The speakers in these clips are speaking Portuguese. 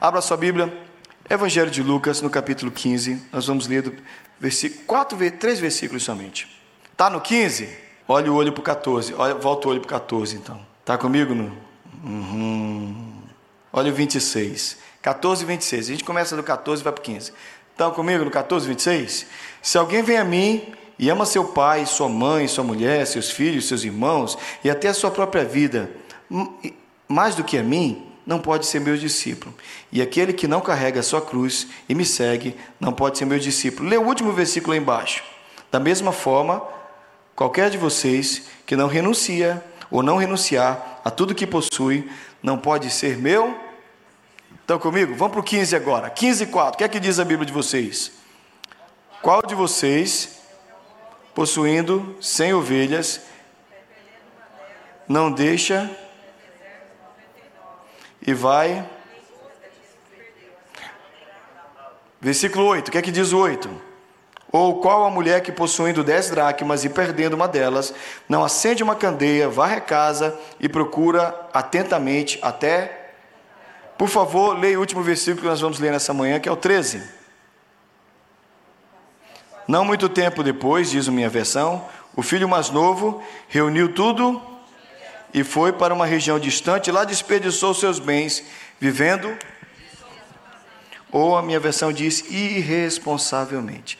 Abra sua Bíblia, Evangelho de Lucas, no capítulo 15. Nós vamos ler do versículo, quatro, três versículos somente. Está no 15? Olha o olho para o 14. Olha, volta o olho para o 14, então. Está comigo? No? Uhum. Olha o 26. 14 e 26. A gente começa do 14 e vai para o 15. Estão comigo no 14 e 26? Se alguém vem a mim e ama seu pai, sua mãe, sua mulher, seus filhos, seus irmãos e até a sua própria vida, mais do que a mim, não pode ser meu discípulo. E aquele que não carrega a sua cruz e me segue, não pode ser meu discípulo. Lê o último versículo aí embaixo. Da mesma forma, qualquer de vocês que não renuncia ou não renunciar a tudo que possui, não pode ser meu. Estão comigo? Vamos para o 15 agora. 15 e 4. O que é que diz a Bíblia de vocês? Qual de vocês, possuindo cem ovelhas, não deixa e vai. Versículo 8, o que é que diz o 8? Ou qual a mulher que possuindo dez dracmas e perdendo uma delas, não acende uma candeia, varre a casa e procura atentamente até. Por favor, leia o último versículo que nós vamos ler nessa manhã, que é o 13. Não muito tempo depois, diz a minha versão, o filho mais novo reuniu tudo e foi para uma região distante, lá desperdiçou seus bens, vivendo, ou a minha versão diz, irresponsavelmente.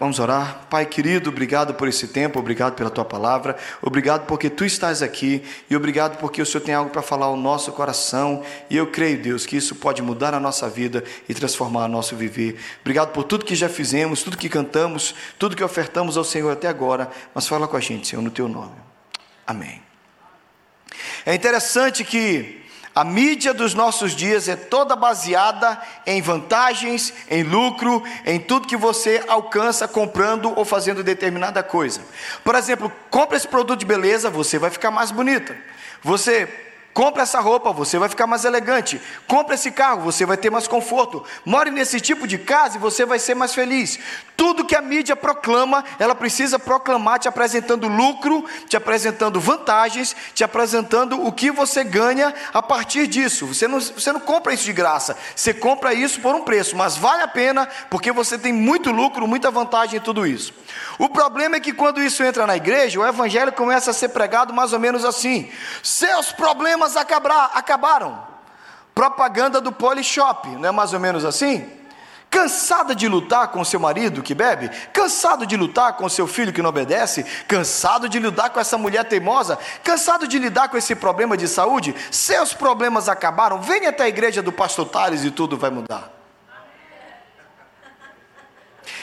Vamos orar. Pai querido, obrigado por esse tempo, obrigado pela tua palavra, obrigado porque tu estás aqui e obrigado porque o Senhor tem algo para falar ao nosso coração. E eu creio, Deus, que isso pode mudar a nossa vida e transformar o nosso viver. Obrigado por tudo que já fizemos, tudo que cantamos, tudo que ofertamos ao Senhor até agora. Mas fala com a gente, Senhor, no teu nome. Amém. É interessante que a mídia dos nossos dias é toda baseada em vantagens, em lucro, em tudo que você alcança comprando ou fazendo determinada coisa. Por exemplo, compra esse produto de beleza, você vai ficar mais bonita. Você Compre essa roupa, você vai ficar mais elegante. Compre esse carro, você vai ter mais conforto. More nesse tipo de casa e você vai ser mais feliz. Tudo que a mídia proclama, ela precisa proclamar te apresentando lucro, te apresentando vantagens, te apresentando o que você ganha a partir disso. Você não, você não compra isso de graça, você compra isso por um preço, mas vale a pena porque você tem muito lucro, muita vantagem em tudo isso. O problema é que quando isso entra na igreja, o evangelho começa a ser pregado mais ou menos assim: seus problemas acabaram. Propaganda do Polishop, não é mais ou menos assim? Cansada de lutar com seu marido que bebe? Cansado de lutar com seu filho que não obedece? Cansado de lidar com essa mulher teimosa? Cansado de lidar com esse problema de saúde? Seus problemas acabaram? Venha até a igreja do pastor Tales e tudo vai mudar.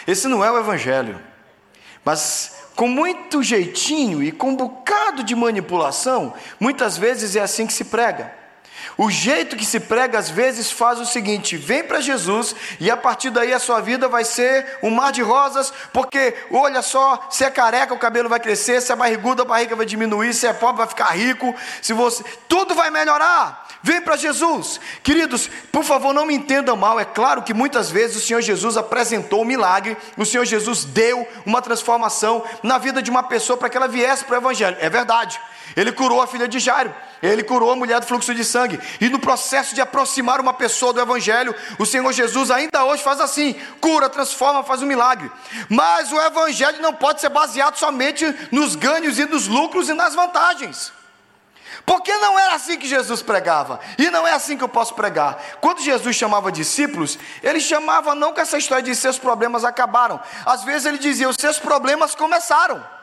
Esse não é o evangelho. Mas com muito jeitinho e com um bocado de manipulação, muitas vezes é assim que se prega. O jeito que se prega às vezes faz o seguinte: vem para Jesus e a partir daí a sua vida vai ser um mar de rosas, porque olha só, se é careca o cabelo vai crescer, se é barrigudo a barriga vai diminuir, se é pobre vai ficar rico, se você tudo vai melhorar. Vem para Jesus. Queridos, por favor, não me entendam mal. É claro que muitas vezes o Senhor Jesus apresentou um milagre, o Senhor Jesus deu uma transformação na vida de uma pessoa para que ela viesse para o Evangelho. É verdade. Ele curou a filha de Jairo, ele curou a mulher do fluxo de sangue. E no processo de aproximar uma pessoa do Evangelho, o Senhor Jesus ainda hoje faz assim: cura, transforma, faz um milagre. Mas o Evangelho não pode ser baseado somente nos ganhos e nos lucros e nas vantagens. Porque não era assim que Jesus pregava, e não é assim que eu posso pregar. Quando Jesus chamava discípulos, ele chamava não com essa história de seus problemas acabaram, às vezes ele dizia: os seus problemas começaram.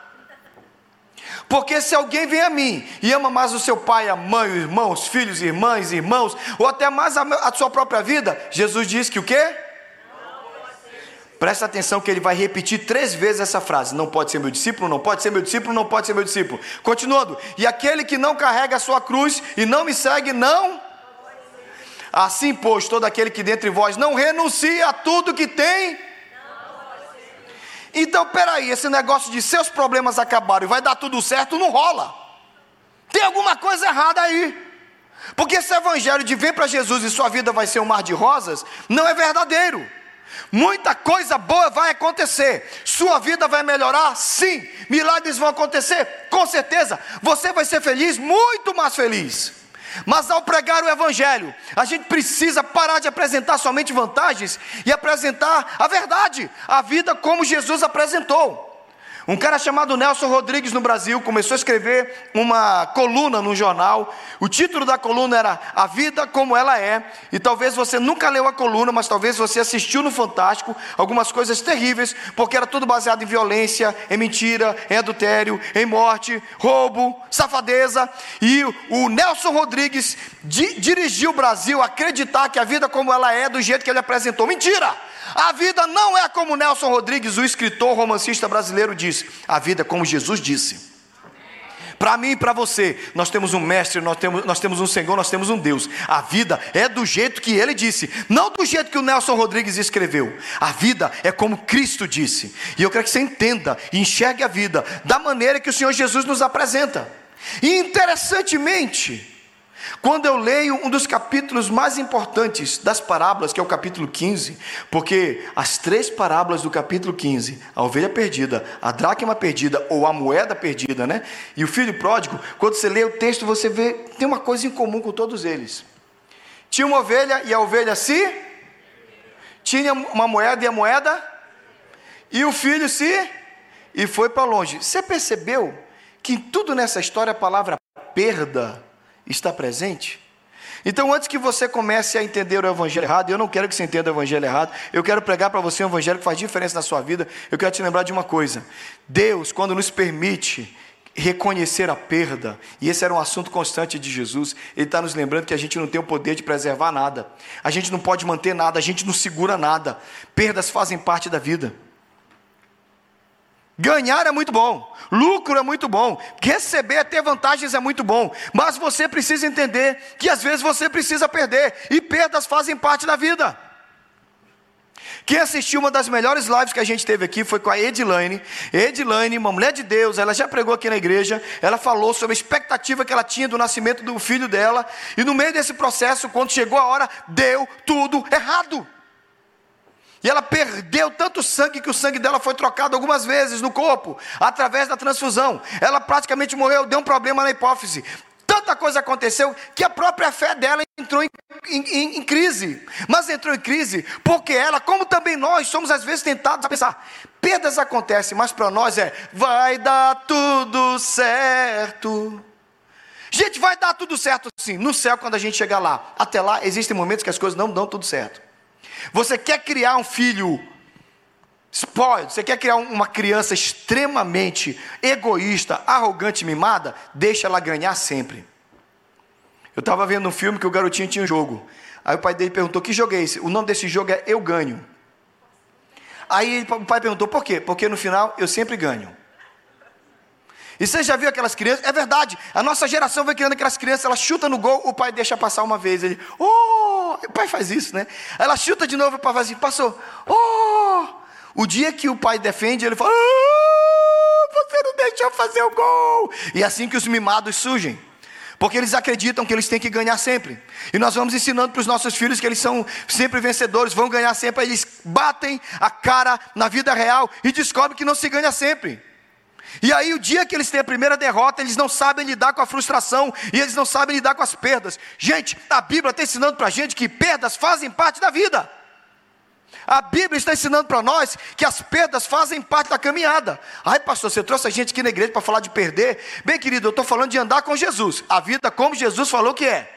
Porque se alguém vem a mim e ama mais o seu pai, a mãe, os filhos, irmãs, irmãos, ou até mais a, a sua própria vida, Jesus diz que o quê? Presta atenção que ele vai repetir três vezes essa frase: não pode ser meu discípulo, não pode ser meu discípulo, não pode ser meu discípulo. Continuando: e aquele que não carrega a sua cruz e não me segue, não. Assim, pois, todo aquele que dentre vós não renuncia a tudo que tem. Então, peraí, esse negócio de seus problemas acabaram e vai dar tudo certo, não rola. Tem alguma coisa errada aí. Porque esse evangelho de vem para Jesus e sua vida vai ser um mar de rosas, não é verdadeiro. Muita coisa boa vai acontecer. Sua vida vai melhorar? Sim. Milagres vão acontecer? Com certeza. Você vai ser feliz, muito mais feliz. Mas ao pregar o Evangelho, a gente precisa parar de apresentar somente vantagens e apresentar a verdade, a vida como Jesus apresentou. Um cara chamado Nelson Rodrigues no Brasil começou a escrever uma coluna no jornal. O título da coluna era A Vida Como Ela É. E talvez você nunca leu a coluna, mas talvez você assistiu no Fantástico algumas coisas terríveis, porque era tudo baseado em violência, em mentira, em adultério, em morte, roubo, safadeza. E o Nelson Rodrigues di dirigiu o Brasil a acreditar que a vida como ela é, do jeito que ele apresentou. Mentira! A vida não é como Nelson Rodrigues, o escritor romancista brasileiro, A vida como Jesus disse. Para mim e para você, nós temos um mestre, nós temos, nós temos um Senhor, nós temos um Deus. A vida é do jeito que ele disse, não do jeito que o Nelson Rodrigues escreveu. A vida é como Cristo disse. E eu quero que você entenda enxergue a vida da maneira que o Senhor Jesus nos apresenta. E interessantemente, quando eu leio um dos capítulos mais importantes das parábolas, que é o capítulo 15, porque as três parábolas do capítulo 15, a ovelha perdida, a dracma perdida ou a moeda perdida, né? E o filho pródigo, quando você lê o texto, você vê, tem uma coisa em comum com todos eles. Tinha uma ovelha e a ovelha se tinha uma moeda e a moeda e o filho se e foi para longe. Você percebeu que em tudo nessa história a palavra perda está presente? Então, antes que você comece a entender o evangelho errado, eu não quero que você entenda o evangelho errado, eu quero pregar para você um evangelho que faz diferença na sua vida. Eu quero te lembrar de uma coisa: Deus, quando nos permite reconhecer a perda, e esse era um assunto constante de Jesus, ele está nos lembrando que a gente não tem o poder de preservar nada, a gente não pode manter nada, a gente não segura nada, perdas fazem parte da vida. Ganhar é muito bom, lucro é muito bom, receber, ter vantagens é muito bom, mas você precisa entender que às vezes você precisa perder, e perdas fazem parte da vida. Quem assistiu uma das melhores lives que a gente teve aqui foi com a Edilane. Edilane, uma mulher de Deus, ela já pregou aqui na igreja. Ela falou sobre a expectativa que ela tinha do nascimento do filho dela. E no meio desse processo, quando chegou a hora, deu tudo errado. E ela perdeu tanto sangue que o sangue dela foi trocado algumas vezes no corpo, através da transfusão. Ela praticamente morreu, deu um problema na hipófise. Tanta coisa aconteceu que a própria fé dela entrou em, em, em, crise. Mas entrou em crise porque ela, como também nós, somos às vezes tentados a pensar: perdas acontecem, mas para nós é vai dar tudo certo. Gente, vai dar tudo certo sim, no céu quando a gente chegar lá. Até lá, existem momentos que as coisas não dão tudo certo. Você quer criar um filho spoiled, você quer criar uma criança extremamente egoísta, arrogante, mimada? Deixa ela ganhar sempre. Eu estava vendo um filme que o garotinho tinha um jogo. Aí o pai dele perguntou: Que jogo é esse? O nome desse jogo é Eu Ganho. Aí o pai perguntou: Por quê? Porque no final eu sempre ganho. E você já viu aquelas crianças? É verdade, a nossa geração vai criando aquelas crianças, ela chuta no gol, o pai deixa passar uma vez. Ele, oh! O pai faz isso, né? Ela chuta de novo, o pai faz assim, passou, oh! O dia que o pai defende, ele fala, oh! Você não deixou fazer o gol. E é assim que os mimados surgem. Porque eles acreditam que eles têm que ganhar sempre. E nós vamos ensinando para os nossos filhos que eles são sempre vencedores, vão ganhar sempre. Eles batem a cara na vida real e descobrem que não se ganha sempre. E aí, o dia que eles têm a primeira derrota, eles não sabem lidar com a frustração e eles não sabem lidar com as perdas. Gente, a Bíblia está ensinando para a gente que perdas fazem parte da vida. A Bíblia está ensinando para nós que as perdas fazem parte da caminhada. Ai, pastor, você trouxe a gente aqui na igreja para falar de perder. Bem, querido, eu estou falando de andar com Jesus. A vida como Jesus falou que é.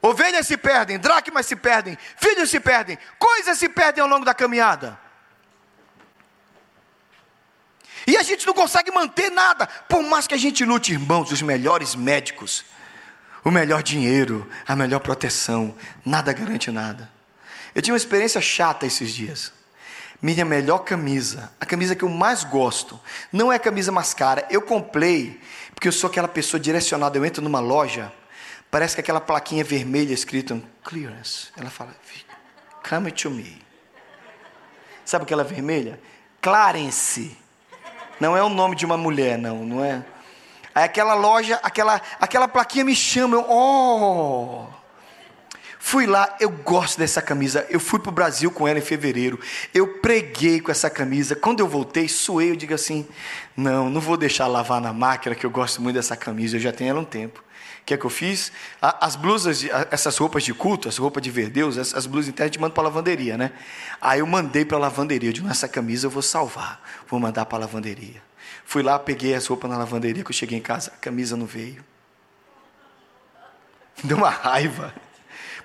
Ovelhas se perdem, dracmas se perdem, filhos se perdem, coisas se perdem ao longo da caminhada. E a gente não consegue manter nada, por mais que a gente lute, irmãos, os melhores médicos, o melhor dinheiro, a melhor proteção, nada garante nada. Eu tive uma experiência chata esses dias. Minha melhor camisa, a camisa que eu mais gosto, não é a camisa mais cara. Eu comprei, porque eu sou aquela pessoa direcionada. Eu entro numa loja, parece que aquela plaquinha vermelha escrita clearance. Ela fala, come to me. Sabe aquela vermelha? Clarence. Não é o nome de uma mulher, não, não é? Aí aquela loja, aquela, aquela plaquinha me chama, eu, oh! Fui lá, eu gosto dessa camisa. Eu fui para o Brasil com ela em fevereiro. Eu preguei com essa camisa. Quando eu voltei, suei. Eu digo assim: não, não vou deixar lavar na máquina, que eu gosto muito dessa camisa. Eu já tenho ela um tempo. Que é que eu fiz? As blusas, essas roupas de culto, as roupas de ver Deus, as blusas internas gente manda para a lavanderia, né? Aí eu mandei para a lavanderia. Eu disse, essa camisa eu vou salvar, vou mandar para a lavanderia. Fui lá, peguei as roupas na lavanderia, que eu cheguei em casa, a camisa não veio. Deu uma raiva.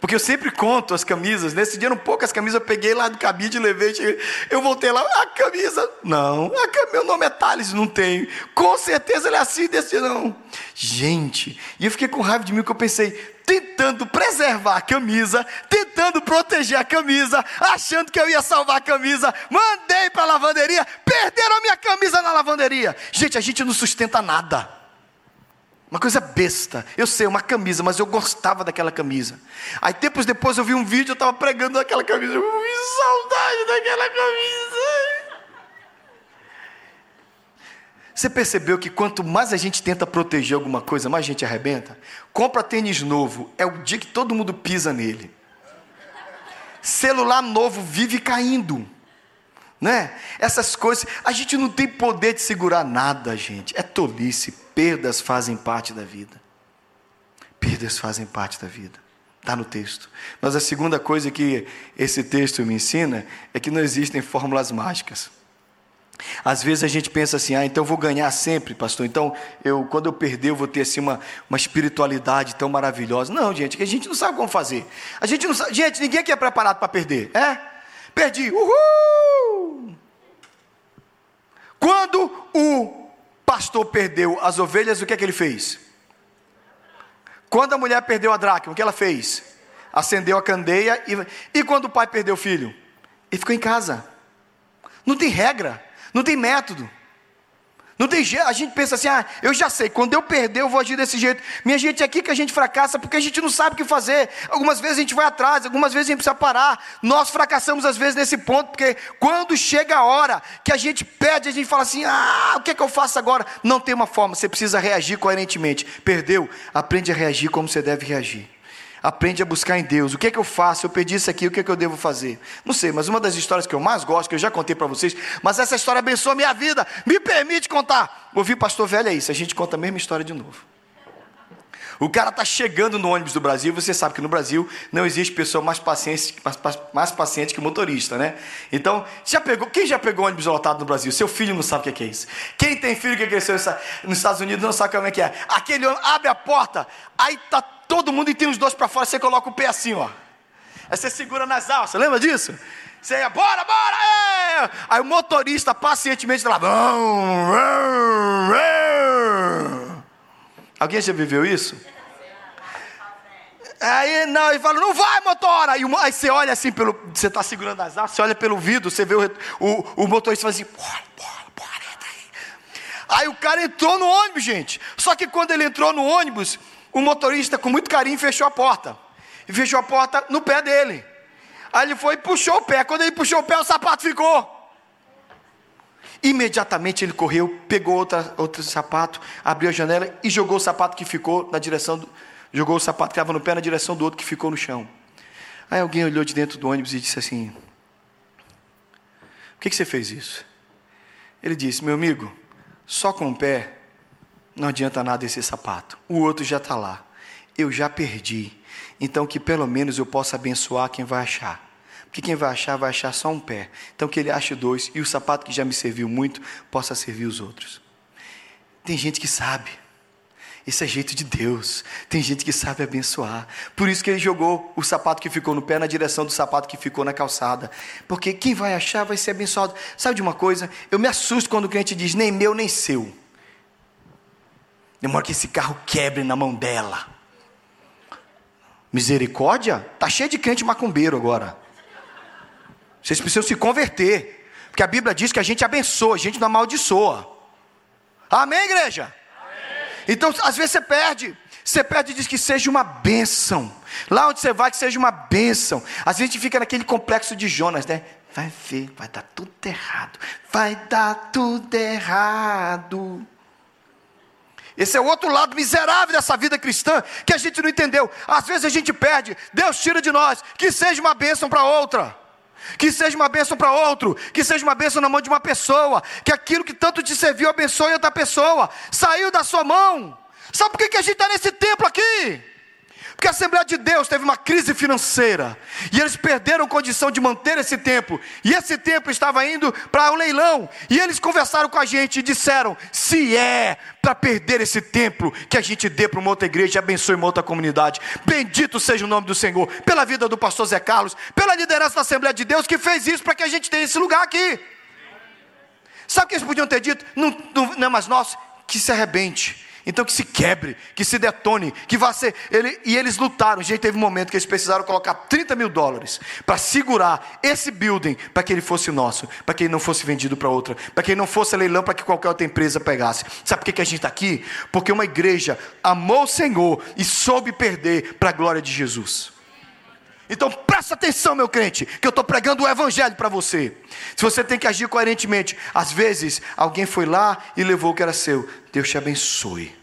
Porque eu sempre conto as camisas. Nesse dia, um pouco as camisas eu peguei lá do cabide levei. Cheguei, eu voltei lá, a camisa. Não, a, meu nome é Thales, não tem. Com certeza ele é assim, desse não. Gente, e eu fiquei com raiva de mim, que eu pensei, tentando preservar a camisa, tentando proteger a camisa, achando que eu ia salvar a camisa, mandei para a lavanderia, perderam a minha camisa na lavanderia. Gente, a gente não sustenta nada. Uma coisa besta. Eu sei, uma camisa, mas eu gostava daquela camisa. Aí tempos depois eu vi um vídeo, eu estava pregando naquela camisa. Eu vi saudade daquela camisa. Você percebeu que quanto mais a gente tenta proteger alguma coisa, mais a gente arrebenta? Compra tênis novo, é o dia que todo mundo pisa nele. Celular novo vive caindo. Né? Essas coisas, a gente não tem poder de segurar nada, gente. É tolice, Perdas fazem parte da vida. Perdas fazem parte da vida. Está no texto. Mas a segunda coisa que esse texto me ensina é que não existem fórmulas mágicas. Às vezes a gente pensa assim, ah, então eu vou ganhar sempre, pastor. Então, eu, quando eu perder, eu vou ter assim, uma, uma espiritualidade tão maravilhosa. Não, gente, que a gente não sabe como fazer. A gente não sabe, gente, ninguém aqui é preparado para perder, é? Perdi, uhul! Quando o pastor perdeu as ovelhas, o que é que ele fez? Quando a mulher perdeu a dracma, o que ela fez? Acendeu a candeia e, e quando o pai perdeu o filho? Ele ficou em casa. Não tem regra, não tem método. Não tem jeito, a gente pensa assim, ah, eu já sei, quando eu perder eu vou agir desse jeito. Minha gente, é aqui que a gente fracassa porque a gente não sabe o que fazer. Algumas vezes a gente vai atrás, algumas vezes a gente precisa parar. Nós fracassamos às vezes nesse ponto, porque quando chega a hora que a gente pede, a gente fala assim, ah, o que é que eu faço agora? Não tem uma forma, você precisa reagir coerentemente. Perdeu? Aprende a reagir como você deve reagir. Aprende a buscar em Deus. O que é que eu faço? Eu pedi isso aqui, o que é que eu devo fazer? Não sei, mas uma das histórias que eu mais gosto, que eu já contei para vocês, mas essa história abençoa a minha vida, me permite contar. Ouvi pastor velho é isso, a gente conta a mesma história de novo. O cara está chegando no ônibus do Brasil, você sabe que no Brasil não existe pessoa mais paciente, mais, mais paciente que motorista, né? Então, já pegou, quem já pegou ônibus lotado no Brasil? Seu filho não sabe o que é isso. Quem tem filho que cresceu nos Estados Unidos não sabe como é que é. Aquele abre a porta, aí tá todo mundo e tem os dois para fora, você coloca o pé assim, ó. Aí você segura nas alças, lembra disso? Você ia, bora, bora! É! Aí o motorista pacientemente lá. Alguém já viveu isso? Aí não, ele fala, não vai, motora! Aí, aí você olha assim, pelo, você está segurando as asas, você olha pelo vidro, você vê o, o, o motorista faz assim, bora, bora, bora, entra aí. Aí o cara entrou no ônibus, gente. Só que quando ele entrou no ônibus, o motorista, com muito carinho, fechou a porta. E fechou a porta no pé dele. Aí ele foi e puxou o pé. Quando ele puxou o pé, o sapato ficou. Imediatamente ele correu, pegou outra, outro sapato, abriu a janela e jogou o sapato que ficou na direção do, jogou o sapato que estava no pé na direção do outro que ficou no chão. Aí alguém olhou de dentro do ônibus e disse assim: Por que, que você fez isso? Ele disse: Meu amigo, só com o pé não adianta nada esse sapato. O outro já está lá. Eu já perdi. Então que pelo menos eu possa abençoar quem vai achar. Porque quem vai achar, vai achar só um pé. Então que ele ache dois e o sapato que já me serviu muito possa servir os outros. Tem gente que sabe. Isso é jeito de Deus. Tem gente que sabe abençoar. Por isso que ele jogou o sapato que ficou no pé na direção do sapato que ficou na calçada. Porque quem vai achar vai ser abençoado. Sabe de uma coisa? Eu me assusto quando o cliente diz nem meu nem seu. Demora que esse carro quebre na mão dela. Misericórdia? Tá cheio de crente macumbeiro agora. Vocês precisam se converter. Porque a Bíblia diz que a gente abençoa, a gente não amaldiçoa. Amém, igreja? Amém. Então, às vezes você perde. Você perde e diz que seja uma bênção. Lá onde você vai, que seja uma bênção. Às vezes a gente fica naquele complexo de Jonas, né? Vai ver, vai dar tudo errado. Vai dar tudo errado. Esse é o outro lado miserável dessa vida cristã que a gente não entendeu. Às vezes a gente perde, Deus tira de nós, que seja uma bênção para outra. Que seja uma bênção para outro, que seja uma bênção na mão de uma pessoa, que aquilo que tanto te serviu abençoe outra pessoa. Saiu da sua mão, Sabe por que, que a gente está nesse templo aqui? Porque a Assembleia de Deus teve uma crise financeira e eles perderam condição de manter esse templo. E esse templo estava indo para o um leilão. E eles conversaram com a gente e disseram: se é para perder esse templo, que a gente dê para uma outra igreja e abençoe uma outra comunidade. Bendito seja o nome do Senhor, pela vida do pastor Zé Carlos, pela liderança da Assembleia de Deus que fez isso para que a gente tenha esse lugar aqui. Sabe o que eles podiam ter dito? Não, não, não é mais nosso? Que se arrebente então que se quebre, que se detone, que vá ser. Ele, e eles lutaram. Gente, teve um momento que eles precisaram colocar 30 mil dólares para segurar esse building para que ele fosse nosso, para que ele não fosse vendido para outra, para que ele não fosse leilão para que qualquer outra empresa pegasse. Sabe por que, que a gente está aqui? Porque uma igreja amou o Senhor e soube perder para a glória de Jesus. Então presta atenção, meu crente, que eu estou pregando o evangelho para você. Se você tem que agir coerentemente, às vezes alguém foi lá e levou o que era seu. Deus te abençoe.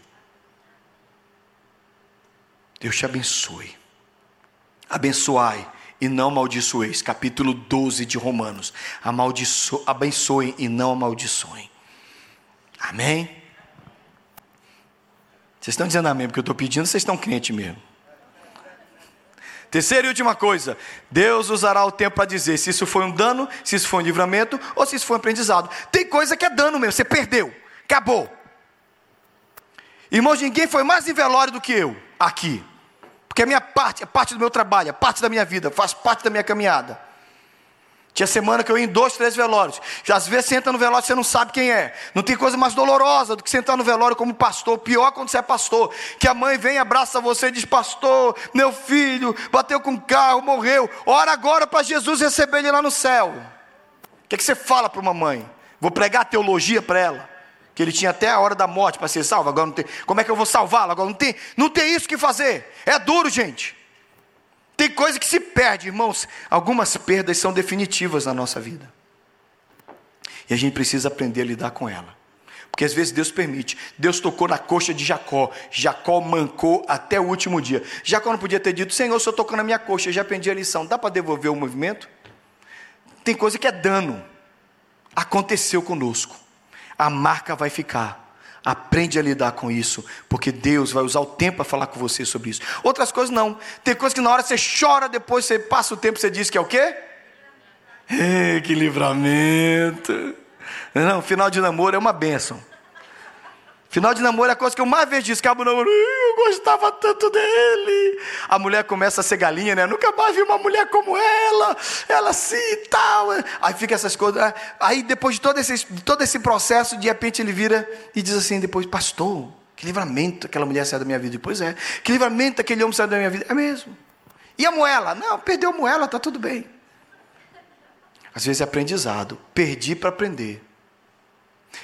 Deus te abençoe. Abençoai e não amaldiçoeis. Capítulo 12 de Romanos. Amaldiço... Abençoem e não amaldiçoem. Amém? Vocês estão dizendo amém porque eu estou pedindo, vocês estão crentes mesmo. Terceira e última coisa, Deus usará o tempo para dizer se isso foi um dano, se isso foi um livramento ou se isso foi um aprendizado. Tem coisa que é dano mesmo, você perdeu, acabou. Irmãos, ninguém foi mais em velório do que eu aqui, porque a minha parte é parte do meu trabalho, é parte da minha vida, faz parte da minha caminhada. Tinha semana que eu ia em dois, três velórios. Às vezes você entra no velório e você não sabe quem é. Não tem coisa mais dolorosa do que você entrar no velório como pastor. Pior quando você é pastor. Que a mãe vem, abraça você e diz: Pastor, meu filho bateu com carro, morreu. Ora agora para Jesus receber ele lá no céu. O que, é que você fala para uma mãe? Vou pregar teologia para ela. Que ele tinha até a hora da morte para ser salvo. Agora não tem. Como é que eu vou salvá-lo? Agora não tem, não tem isso que fazer. É duro, gente. Tem coisa que se perde, irmãos. Algumas perdas são definitivas na nossa vida. E a gente precisa aprender a lidar com ela. Porque às vezes Deus permite. Deus tocou na coxa de Jacó. Jacó mancou até o último dia. Jacó não podia ter dito: Senhor, se eu tocou na minha coxa, eu já aprendi a lição. Dá para devolver o movimento? Tem coisa que é dano. Aconteceu conosco. A marca vai ficar. Aprende a lidar com isso, porque Deus vai usar o tempo para falar com você sobre isso. Outras coisas não. Tem coisas que na hora você chora, depois você passa o tempo e você diz que é o quê? que livramento. Não, final de namoro é uma bênção. Final de namoro é a coisa que eu mais vejo disso, a namoro, eu gostava tanto dele. A mulher começa a ser galinha, né? Nunca mais vi uma mulher como ela, ela assim e tal. Aí fica essas coisas. Né? Aí depois de todo esse, todo esse processo, de repente ele vira e diz assim depois, pastor, que livramento aquela mulher saiu da minha vida. Depois é, que livramento aquele homem saiu da minha vida. É mesmo. E a moela? Não, perdeu a moela, está tudo bem. Às vezes é aprendizado. Perdi para aprender.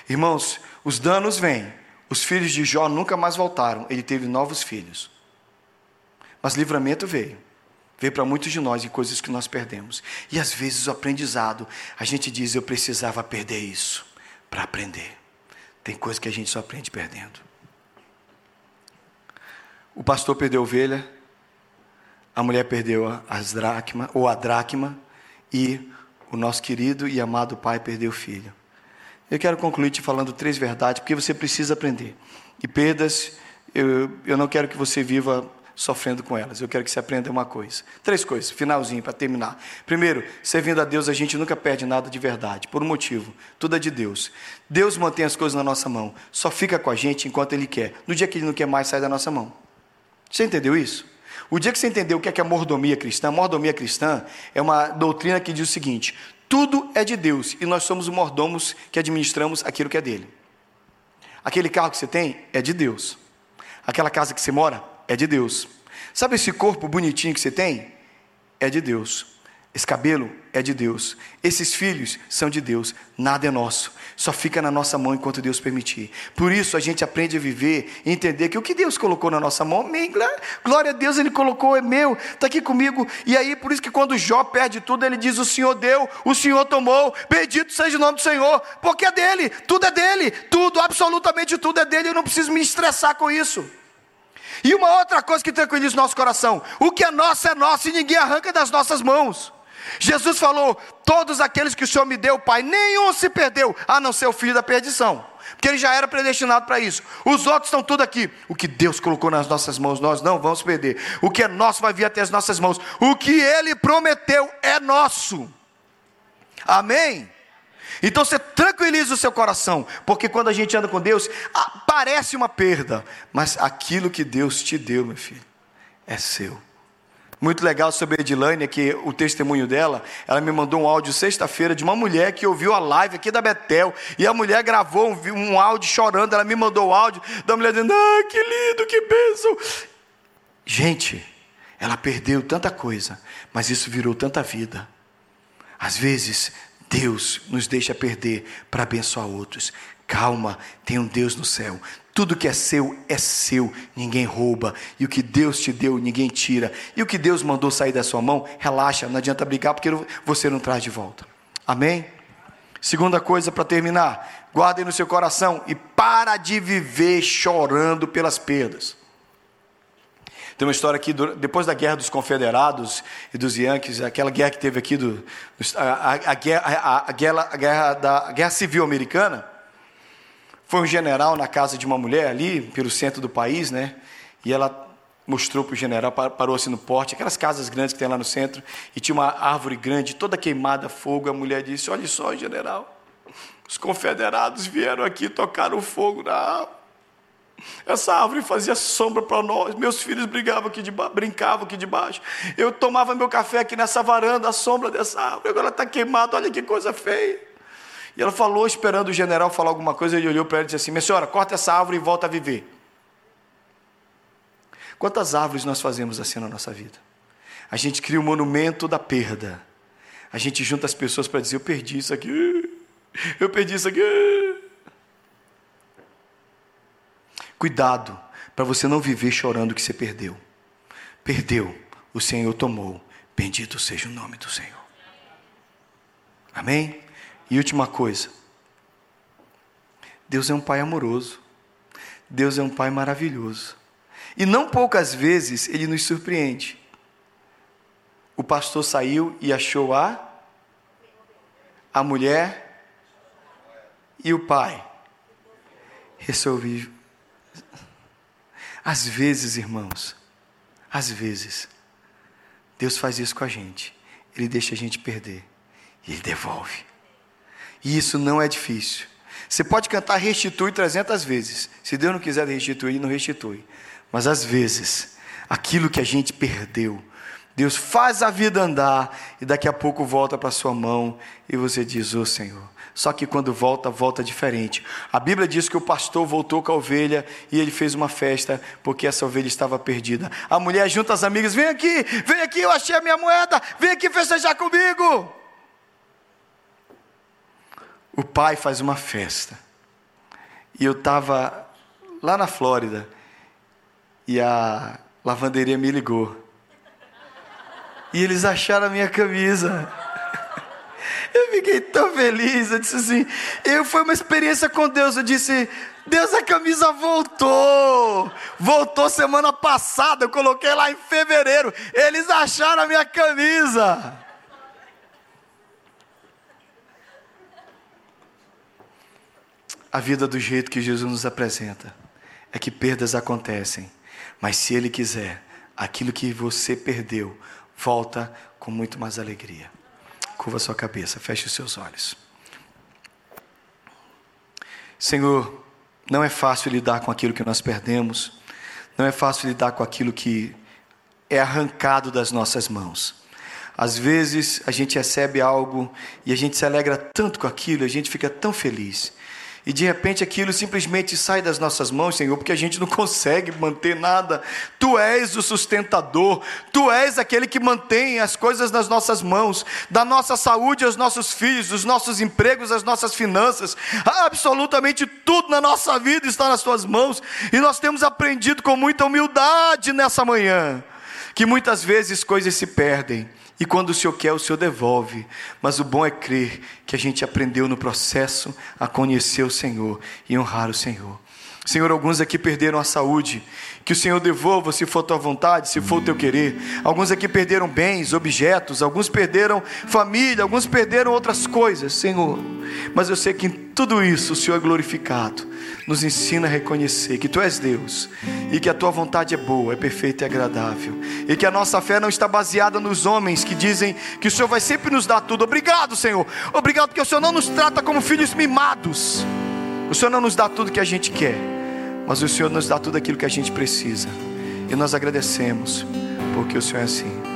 Irmãos, os danos vêm os filhos de Jó nunca mais voltaram, ele teve novos filhos. Mas livramento veio. Veio para muitos de nós em coisas que nós perdemos. E às vezes o aprendizado, a gente diz, eu precisava perder isso para aprender. Tem coisa que a gente só aprende perdendo. O pastor perdeu a ovelha, a mulher perdeu as dracma, ou a dracma, e o nosso querido e amado pai perdeu o filho. Eu quero concluir te falando três verdades, porque você precisa aprender. E perdas, eu, eu não quero que você viva sofrendo com elas. Eu quero que você aprenda uma coisa. Três coisas, finalzinho, para terminar. Primeiro, servindo a Deus, a gente nunca perde nada de verdade, por um motivo: tudo é de Deus. Deus mantém as coisas na nossa mão, só fica com a gente enquanto Ele quer. No dia que Ele não quer mais, sai da nossa mão. Você entendeu isso? O dia que você entendeu o que é, que é mordomia cristã, mordomia cristã é uma doutrina que diz o seguinte: tudo é de Deus e nós somos os mordomos que administramos aquilo que é dele. Aquele carro que você tem é de Deus. Aquela casa que você mora é de Deus. Sabe esse corpo bonitinho que você tem? É de Deus. Esse cabelo é de Deus. Esses filhos são de Deus. Nada é nosso. Só fica na nossa mão enquanto Deus permitir. Por isso a gente aprende a viver e entender que o que Deus colocou na nossa mão, glória a Deus, Ele colocou, é meu, está aqui comigo. E aí, por isso que quando Jó perde tudo, ele diz: O Senhor deu, o Senhor tomou, bendito seja o nome do Senhor, porque é dele, tudo é dele, tudo, absolutamente tudo é dele. Eu não preciso me estressar com isso. E uma outra coisa que tranquiliza o nosso coração: o que é nosso é nosso e ninguém arranca das nossas mãos. Jesus falou: Todos aqueles que o Senhor me deu, Pai, nenhum se perdeu, a não ser o filho da perdição. porque ele já era predestinado para isso. Os outros estão tudo aqui. O que Deus colocou nas nossas mãos, nós não vamos perder. O que é nosso vai vir até as nossas mãos. O que ele prometeu é nosso. Amém? Então você tranquiliza o seu coração, porque quando a gente anda com Deus, parece uma perda, mas aquilo que Deus te deu, meu filho, é seu. Muito legal sobre a Edilane, que o testemunho dela, ela me mandou um áudio sexta-feira de uma mulher que ouviu a live aqui da Betel, e a mulher gravou um, um áudio chorando, ela me mandou o áudio da mulher dizendo, ah, que lindo, que bênção. Gente, ela perdeu tanta coisa, mas isso virou tanta vida. Às vezes, Deus nos deixa perder para abençoar outros. Calma, tem um Deus no céu. Tudo que é seu é seu, ninguém rouba. E o que Deus te deu, ninguém tira. E o que Deus mandou sair da sua mão, relaxa, não adianta brigar porque você não traz de volta. Amém? Segunda coisa para terminar, guardem no seu coração e para de viver chorando pelas perdas. Tem uma história aqui, depois da guerra dos confederados e dos Yankees, aquela guerra que teve aqui, do, a, a, a, a, guerra, a guerra da a guerra civil americana, foi um general na casa de uma mulher ali, pelo centro do país, né? E ela mostrou para o general, parou assim no porte, aquelas casas grandes que tem lá no centro, e tinha uma árvore grande, toda queimada, fogo. A mulher disse: Olha só, general, os confederados vieram aqui tocar o fogo na árvore. Essa árvore fazia sombra para nós. Meus filhos brigavam aqui debaixo, brincavam aqui debaixo. Eu tomava meu café aqui nessa varanda, a sombra dessa árvore. Agora está queimado, olha que coisa feia. E ela falou, esperando o general falar alguma coisa, ele olhou para ela e disse assim: Minha senhora, corta essa árvore e volta a viver. Quantas árvores nós fazemos assim na nossa vida? A gente cria o um monumento da perda. A gente junta as pessoas para dizer: Eu perdi isso aqui, eu perdi isso aqui. Cuidado para você não viver chorando que você perdeu. Perdeu, o Senhor tomou. Bendito seja o nome do Senhor. Amém? E última coisa. Deus é um Pai amoroso. Deus é um Pai maravilhoso. E não poucas vezes ele nos surpreende. O pastor saiu e achou a a mulher e o pai. Resolvi às vezes, irmãos, às vezes, Deus faz isso com a gente. Ele deixa a gente perder e Ele devolve. E isso não é difícil. Você pode cantar restitui 300 vezes. Se Deus não quiser restituir, não restitui. Mas às vezes, aquilo que a gente perdeu, Deus faz a vida andar e daqui a pouco volta para sua mão e você diz: Ô oh, Senhor, só que quando volta, volta diferente. A Bíblia diz que o pastor voltou com a ovelha e ele fez uma festa porque essa ovelha estava perdida. A mulher junta as amigas: vem aqui, vem aqui, eu achei a minha moeda, vem aqui festejar comigo. O pai faz uma festa. E eu estava lá na Flórida e a lavanderia me ligou. E eles acharam a minha camisa. Eu fiquei tão feliz. Eu disse assim: eu foi uma experiência com Deus. Eu disse: Deus, a camisa voltou. Voltou semana passada. Eu coloquei lá em fevereiro. Eles acharam a minha camisa. A vida do jeito que Jesus nos apresenta é que perdas acontecem, mas se Ele quiser, aquilo que você perdeu volta com muito mais alegria. Curva sua cabeça, feche os seus olhos. Senhor, não é fácil lidar com aquilo que nós perdemos, não é fácil lidar com aquilo que é arrancado das nossas mãos. Às vezes a gente recebe algo e a gente se alegra tanto com aquilo, a gente fica tão feliz e de repente aquilo simplesmente sai das nossas mãos, Senhor, porque a gente não consegue manter nada. Tu és o sustentador, tu és aquele que mantém as coisas nas nossas mãos, da nossa saúde aos nossos filhos, dos nossos empregos às nossas finanças, absolutamente tudo na nossa vida está nas tuas mãos, e nós temos aprendido com muita humildade nessa manhã, que muitas vezes coisas se perdem e quando o Senhor quer, o Senhor devolve. Mas o bom é crer que a gente aprendeu no processo a conhecer o Senhor e honrar o Senhor. Senhor, alguns aqui perderam a saúde. Que o Senhor devolva, se for tua vontade, se for o teu querer. Alguns aqui perderam bens, objetos, alguns perderam família, alguns perderam outras coisas, Senhor. Mas eu sei que em tudo isso o Senhor é glorificado. Nos ensina a reconhecer que tu és Deus e que a tua vontade é boa, é perfeita e agradável. E que a nossa fé não está baseada nos homens que dizem que o Senhor vai sempre nos dar tudo. Obrigado, Senhor. Obrigado porque o Senhor não nos trata como filhos mimados. O Senhor não nos dá tudo que a gente quer mas o Senhor nos dá tudo aquilo que a gente precisa. E nós agradecemos, porque o Senhor é assim.